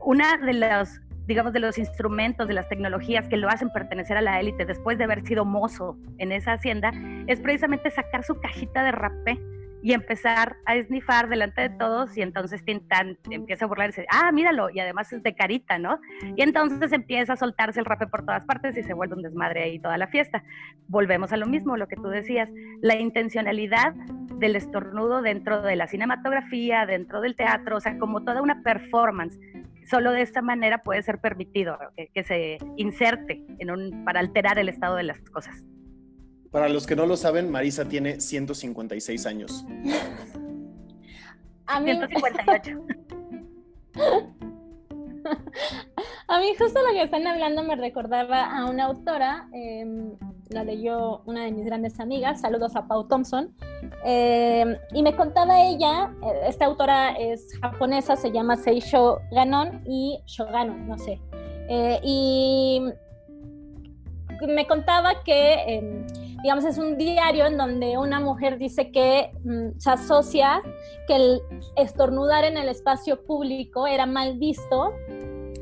una de las digamos, de los instrumentos, de las tecnologías que lo hacen pertenecer a la élite después de haber sido mozo en esa hacienda, es precisamente sacar su cajita de rapé y empezar a esnifar delante de todos y entonces Tintán empieza a burlar y dice, ah, míralo, y además es de carita, ¿no? Y entonces empieza a soltarse el rape por todas partes y se vuelve un desmadre ahí toda la fiesta. Volvemos a lo mismo, lo que tú decías, la intencionalidad del estornudo dentro de la cinematografía, dentro del teatro, o sea, como toda una performance. Solo de esta manera puede ser permitido que, que se inserte en un, para alterar el estado de las cosas. Para los que no lo saben, Marisa tiene 156 años. A mí... 158. A mí justo lo que están hablando me recordaba a una autora, em, la leyó una de mis grandes amigas, saludos a Pau Thompson, em, y me contaba ella, eh, esta autora es japonesa, se llama Seisho Ganon y Shoganon, no sé, eh, y me contaba que em, digamos, es un diario en donde una mujer dice que mm, se asocia que el estornudar en el espacio público era mal visto,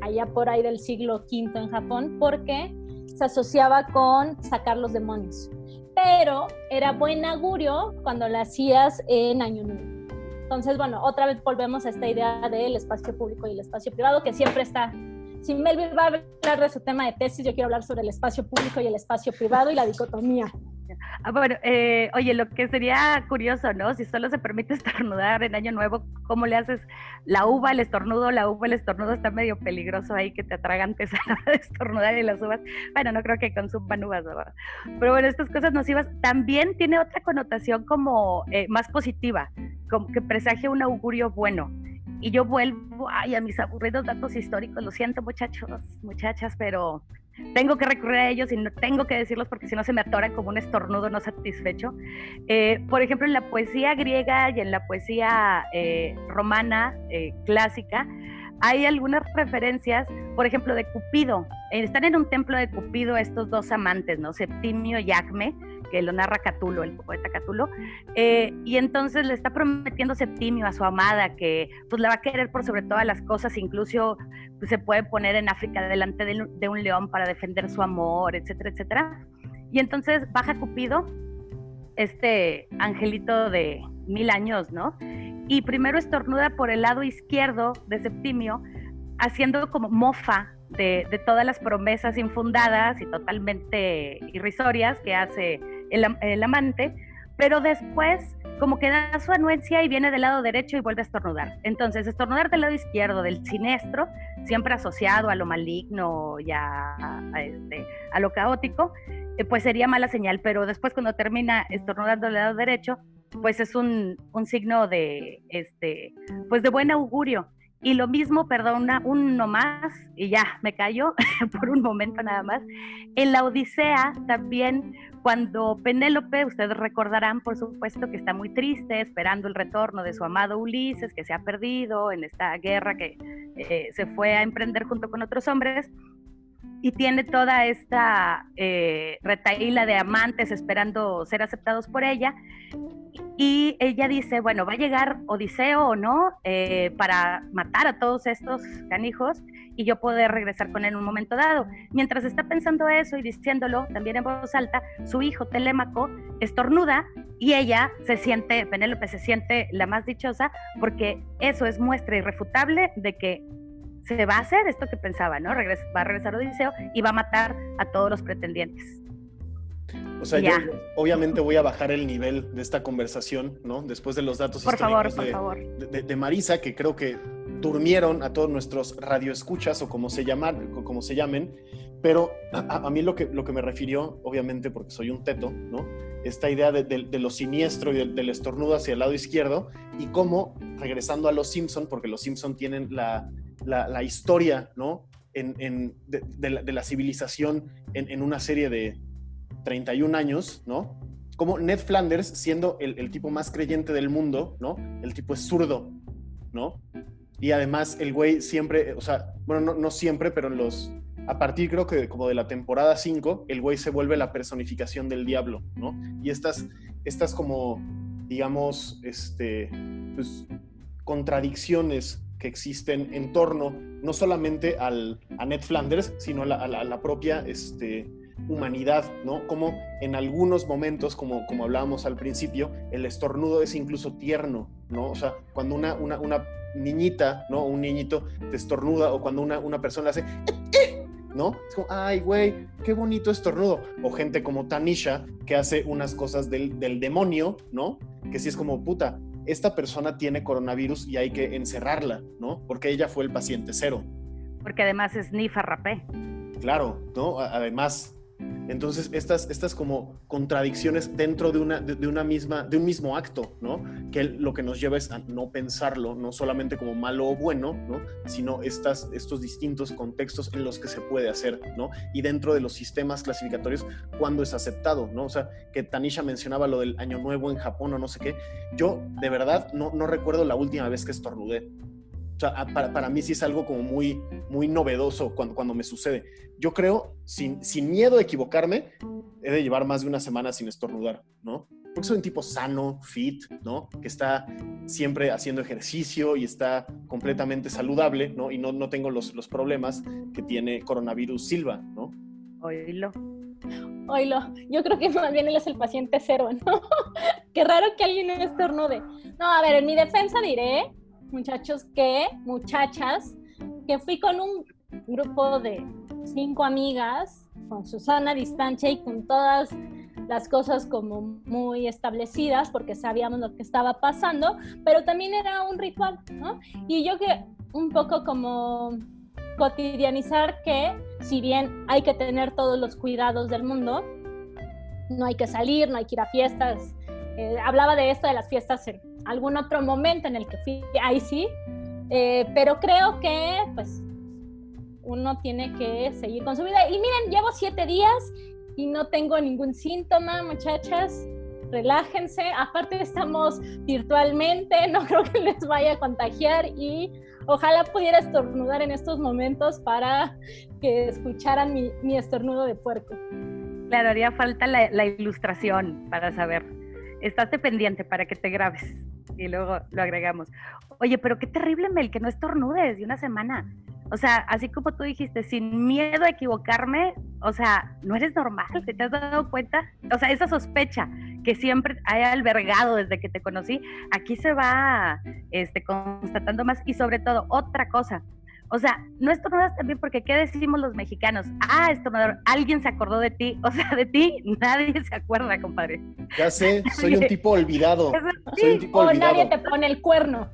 allá por ahí del siglo V en Japón, porque se asociaba con sacar los demonios. Pero era buen augurio cuando lo hacías en Año Nuevo. Entonces, bueno, otra vez volvemos a esta idea del espacio público y el espacio privado, que siempre está si Melvin va a hablar de su tema de tesis, yo quiero hablar sobre el espacio público y el espacio privado y la dicotomía. Ah, bueno, eh, oye, lo que sería curioso, ¿no? Si solo se permite estornudar en Año Nuevo, ¿cómo le haces la uva, el estornudo? La uva, el estornudo está medio peligroso ahí que te atragantes a estornudar y las uvas. Bueno, no creo que consuman uvas, ¿verdad? Pero bueno, estas cosas nocivas también tiene otra connotación como eh, más positiva, como que presagia un augurio bueno y yo vuelvo a mis aburridos datos históricos. Lo siento, muchachos, muchachas, pero tengo que recurrir a ellos y tengo que decirlos porque si no se me atoran como un estornudo no satisfecho. Eh, por ejemplo, en la poesía griega y en la poesía eh, romana eh, clásica hay algunas referencias, por ejemplo, de Cupido. están en un templo de Cupido estos dos amantes, ¿no? Septimio y Acme que lo narra Catulo, el poeta Catulo, eh, y entonces le está prometiendo Septimio a su amada que pues la va a querer por sobre todas las cosas, incluso pues, se puede poner en África delante de, un león para defender su amor, etcétera, etcétera. Y entonces baja Cupido, este angelito de mil años, ¿no? Y primero estornuda por el lado izquierdo de Septimio, haciendo como mofa de, de, todas las promesas infundadas y totalmente irrisorias que hace el, amante, pero después como que da su anuencia y viene del lado derecho y vuelve a estornudar. Entonces, estornudar del lado izquierdo, del siniestro, siempre asociado a lo maligno y a, este, a lo caótico, eh, pues sería mala señal, pero después cuando termina estornudando del lado derecho, pues es un, un signo de, este, pues de buen augurio. Y lo mismo, perdón, uno más, y ya me callo por un momento nada más. En la Odisea también cuando Penélope, ustedes recordarán, por supuesto, que está muy triste, esperando el retorno de su amado Ulises, que se ha perdido en esta guerra que eh, se fue a emprender junto con otros hombres, y tiene toda esta eh, retaíla de amantes esperando ser aceptados por ella. Y ella dice, bueno, va a llegar Odiseo o no eh, para matar a todos estos canijos y yo poder regresar con él en un momento dado. Mientras está pensando eso y diciéndolo también en voz alta, su hijo Telémaco estornuda y ella se siente, Penélope se siente la más dichosa porque eso es muestra irrefutable de que se va a hacer esto que pensaba, ¿no? va a regresar Odiseo y va a matar a todos los pretendientes. O sea, yo obviamente voy a bajar el nivel de esta conversación, ¿no? Después de los datos por favor, por de, favor. De, Marisa, que creo que durmieron a todos nuestros radioescuchas o como se llaman, como se llamen, pero a, mí lo que, lo que me refirió, obviamente porque soy un teto, ¿no? Esta idea de, lo siniestro y del, estornudo hacia el lado izquierdo y cómo, regresando a los Simpson, porque los Simpson tienen la, la, historia, ¿no? En, de, la, civilización en, una serie de 31 años, ¿no? Como Ned Flanders, siendo el, tipo más creyente del mundo, ¿no? El tipo es zurdo, ¿no? Y además el güey siempre, o sea, bueno, no, siempre, pero en los, a partir creo que como de la temporada 5, el güey se vuelve la personificación del diablo, ¿no? Y estas, estas como, digamos, este, pues, contradicciones que existen en torno no solamente al, a Ned Flanders, sino a la, propia, este, humanidad, ¿no? Como en algunos momentos, como, como hablábamos al principio, el estornudo es incluso tierno, ¿no? O sea, cuando una, una, una niñita, ¿no? Un niñito te estornuda o cuando una, una persona hace... ¿no? Es como, ay, güey, qué bonito estornudo. O gente como Tanisha, que hace unas cosas del, del demonio, ¿no? Que sí es como, puta, esta persona tiene coronavirus y hay que encerrarla, ¿no? Porque ella fue el paciente cero. Porque además es nifa rapé. Claro, ¿no? Además, entonces, estas, estas como contradicciones dentro de una, de, una misma, de un mismo acto, ¿no? Que lo que nos lleva es a no pensarlo, no solamente como malo o bueno, ¿no? Sino estas, estos distintos contextos en los que se puede hacer, ¿no? Y dentro de los sistemas clasificatorios, cuando es aceptado, ¿no? O sea, que Tanisha mencionaba lo del año nuevo en Japón o no sé qué. Yo, de verdad, no, no recuerdo la última vez que estornudé. Sea, para, mí sí es algo como muy, muy novedoso cuando, cuando me sucede. Yo creo, sin, sin miedo a equivocarme, he de llevar más de una semana sin estornudar, ¿no? Porque soy un tipo sano, fit, ¿no? Que está siempre haciendo ejercicio y está completamente saludable, ¿no? Y no, no tengo los, los problemas que tiene coronavirus Silva, ¿no? Oílo. Oílo. Yo creo que más bien él es el paciente cero, ¿no? Qué raro que alguien estornude. No, a ver, en mi defensa diré muchachos que, muchachas, que fui con un grupo de cinco amigas, con Susana distancia y con todas las cosas como muy establecidas porque sabíamos lo que estaba pasando, pero también era un ritual, ¿no? Y yo que un poco como cotidianizar que si bien hay que tener todos los cuidados del mundo, no hay que salir, no hay que ir a fiestas. Eh, hablaba de esto de las fiestas algún otro momento en el que fui, ahí sí, eh, pero creo que pues uno tiene que seguir con su vida. Y miren, llevo siete días y no tengo ningún síntoma, muchachas. Relájense, aparte estamos virtualmente, no creo que les vaya a contagiar y ojalá pudiera estornudar en estos momentos para que escucharan mi, estornudo de puerco. Claro, haría falta la, la ilustración para saber. Estate pendiente para que te grabes y luego lo agregamos. Oye, pero qué terrible, Mel, que no estornudes de una semana. O sea, así como tú dijiste, sin miedo a equivocarme, o sea, no eres normal, ¿te has dado cuenta? O sea, esa sospecha que siempre hay albergado desde que te conocí, aquí se va este, constatando más y sobre todo otra cosa, o sea, no estornudas también porque ¿qué decimos los mexicanos? Ah, estornudador, alguien se acordó de ti. O sea, de ti nadie se acuerda, compadre. Ya sé, soy un tipo olvidado. Soy un tipo o nadie te pone el cuerno.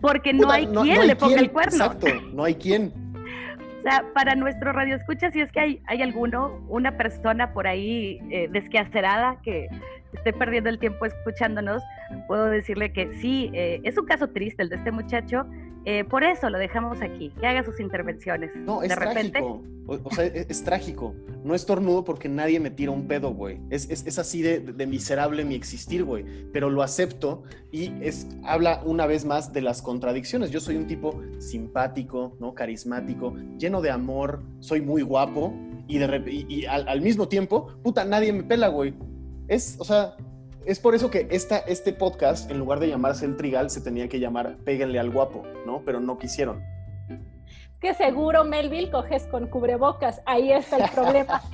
Porque no hay quien le ponga el cuerno. Exacto, no hay quien. O sea, para nuestro radio escucha, si es que hay, hay alguno, una persona por ahí eh, desquacerada que esté perdiendo el tiempo escuchándonos, puedo decirle que sí, eh, es un caso triste el de este muchacho, eh, por eso lo dejamos aquí, que haga sus intervenciones. No, es trágico. O, sea, es, trágico. No estornudo porque nadie me tira un pedo, güey. Es, es, así de, de, miserable mi existir, güey. Pero lo acepto y es, habla una vez más de las contradicciones. Yo soy un tipo simpático, ¿no? Carismático, lleno de amor, soy muy guapo y, de, y, al, al mismo tiempo, puta, nadie me pela, güey. Es, o sea, es por eso que esta, este podcast, en lugar de llamarse El Trigal, se tenía que llamar Péguenle al Guapo, ¿no? Pero no quisieron. Que seguro, Melville, coges con cubrebocas. Ahí está el problema.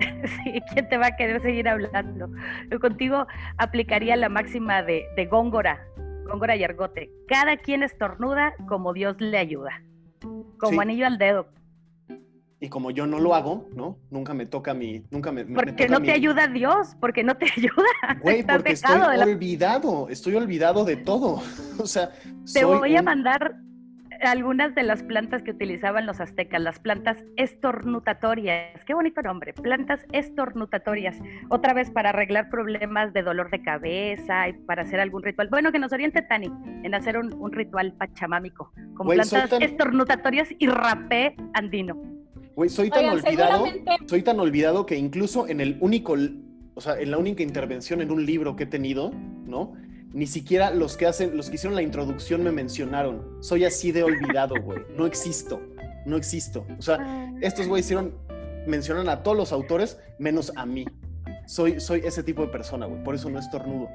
sí, ¿quién te va a querer seguir hablando? Yo contigo aplicaría la máxima de, de Góngora, Góngora y Argote. Cada quien estornuda como Dios le ayuda. Como anillo al dedo y como yo no lo hago, ¿no? Nunca me toca mi, nunca me, porque no te ayuda Dios, porque no te ayuda. Güey, porque estoy olvidado, estoy olvidado de todo. O sea, te voy a mandar algunas de las plantas que utilizaban los aztecas, las plantas estornutatorias. Qué bonito nombre, plantas estornutatorias. Otra vez para arreglar problemas de dolor de cabeza y para hacer algún ritual. Bueno, que nos oriente Tani en hacer un, ritual pachamámico con plantas estornutatorias y rapé andino soy tan olvidado, soy tan olvidado que incluso en el único, o sea, en la única intervención en un libro que he tenido, ¿no? Ni siquiera los que hacen, los que hicieron la introducción me mencionaron. Soy así de olvidado, güey. No existo, no existo. O sea, estos güey hicieron, mencionan a todos los autores menos a mí. Soy, soy ese tipo de persona, güey. Por eso no estornudo.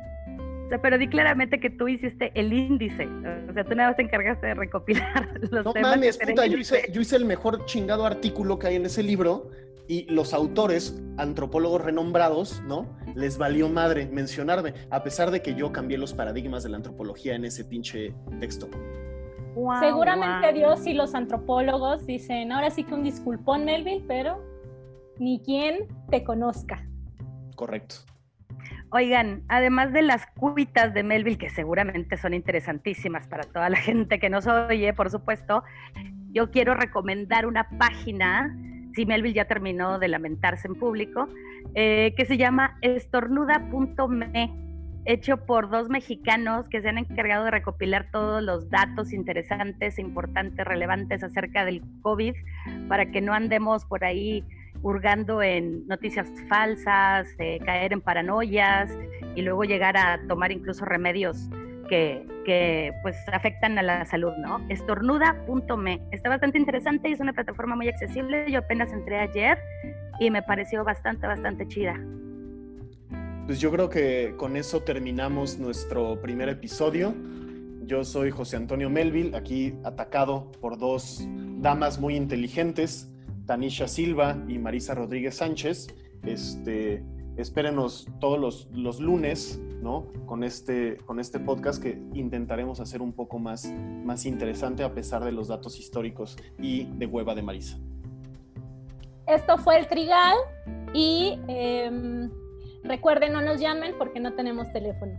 O sea, pero di claramente que tú hiciste el índice. O sea, tú nada más te encargaste de recopilar los no temas. Mames, puta, yo hice, yo hice el mejor chingado artículo que hay en ese libro Y los autores, antropólogos renombrados, ¿no? Les valió madre mencionarme, a pesar de que yo cambié los paradigmas de la antropología en ese pinche texto. Seguramente Dios y los antropólogos dicen, ahora sí que un disculpón, Melville, pero ni quien te conozca. Correcto. Oigan, además de las cuitas de Melville, que seguramente son interesantísimas para toda la gente que nos oye, por supuesto, yo quiero recomendar una página, si Melville ya terminó de lamentarse en público, eh, que se llama estornuda.me, hecho por dos mexicanos que se han encargado de recopilar todos los datos interesantes, importantes, relevantes acerca del COVID, para que no andemos por ahí hurgando en noticias falsas, eh, caer en paranoias y luego llegar a tomar incluso remedios que, pues afectan a la salud, ¿no? Estornuda.me. Está bastante interesante y es una plataforma muy accesible. Yo apenas entré ayer y me pareció bastante, bastante chida. Pues yo creo que con eso terminamos nuestro primer episodio. Yo soy José Antonio Melville, aquí atacado por dos damas muy inteligentes Tanisha Silva y Marisa Rodríguez Sánchez. Este, espérenos todos los, los, lunes, ¿no? Con este, con este podcast que intentaremos hacer un poco más, más interesante a pesar de los datos históricos y de hueva de Marisa. Esto fue el Trigal y em, recuerden, no nos llamen porque no tenemos teléfono.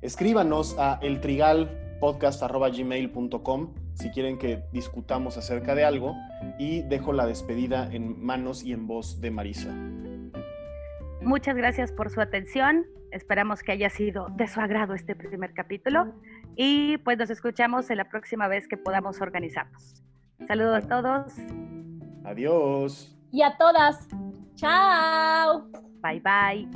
Escríbanos a eltrigalpodcast.gmail.com si quieren que discutamos acerca de algo y dejo la despedida en manos y en voz de Marisa. Muchas gracias por su atención. Esperamos que haya sido de su agrado este primer capítulo y pues nos escuchamos en la próxima vez que podamos organizarnos. Saludos a todos. Adiós. Y a todas. Chao. Bye bye.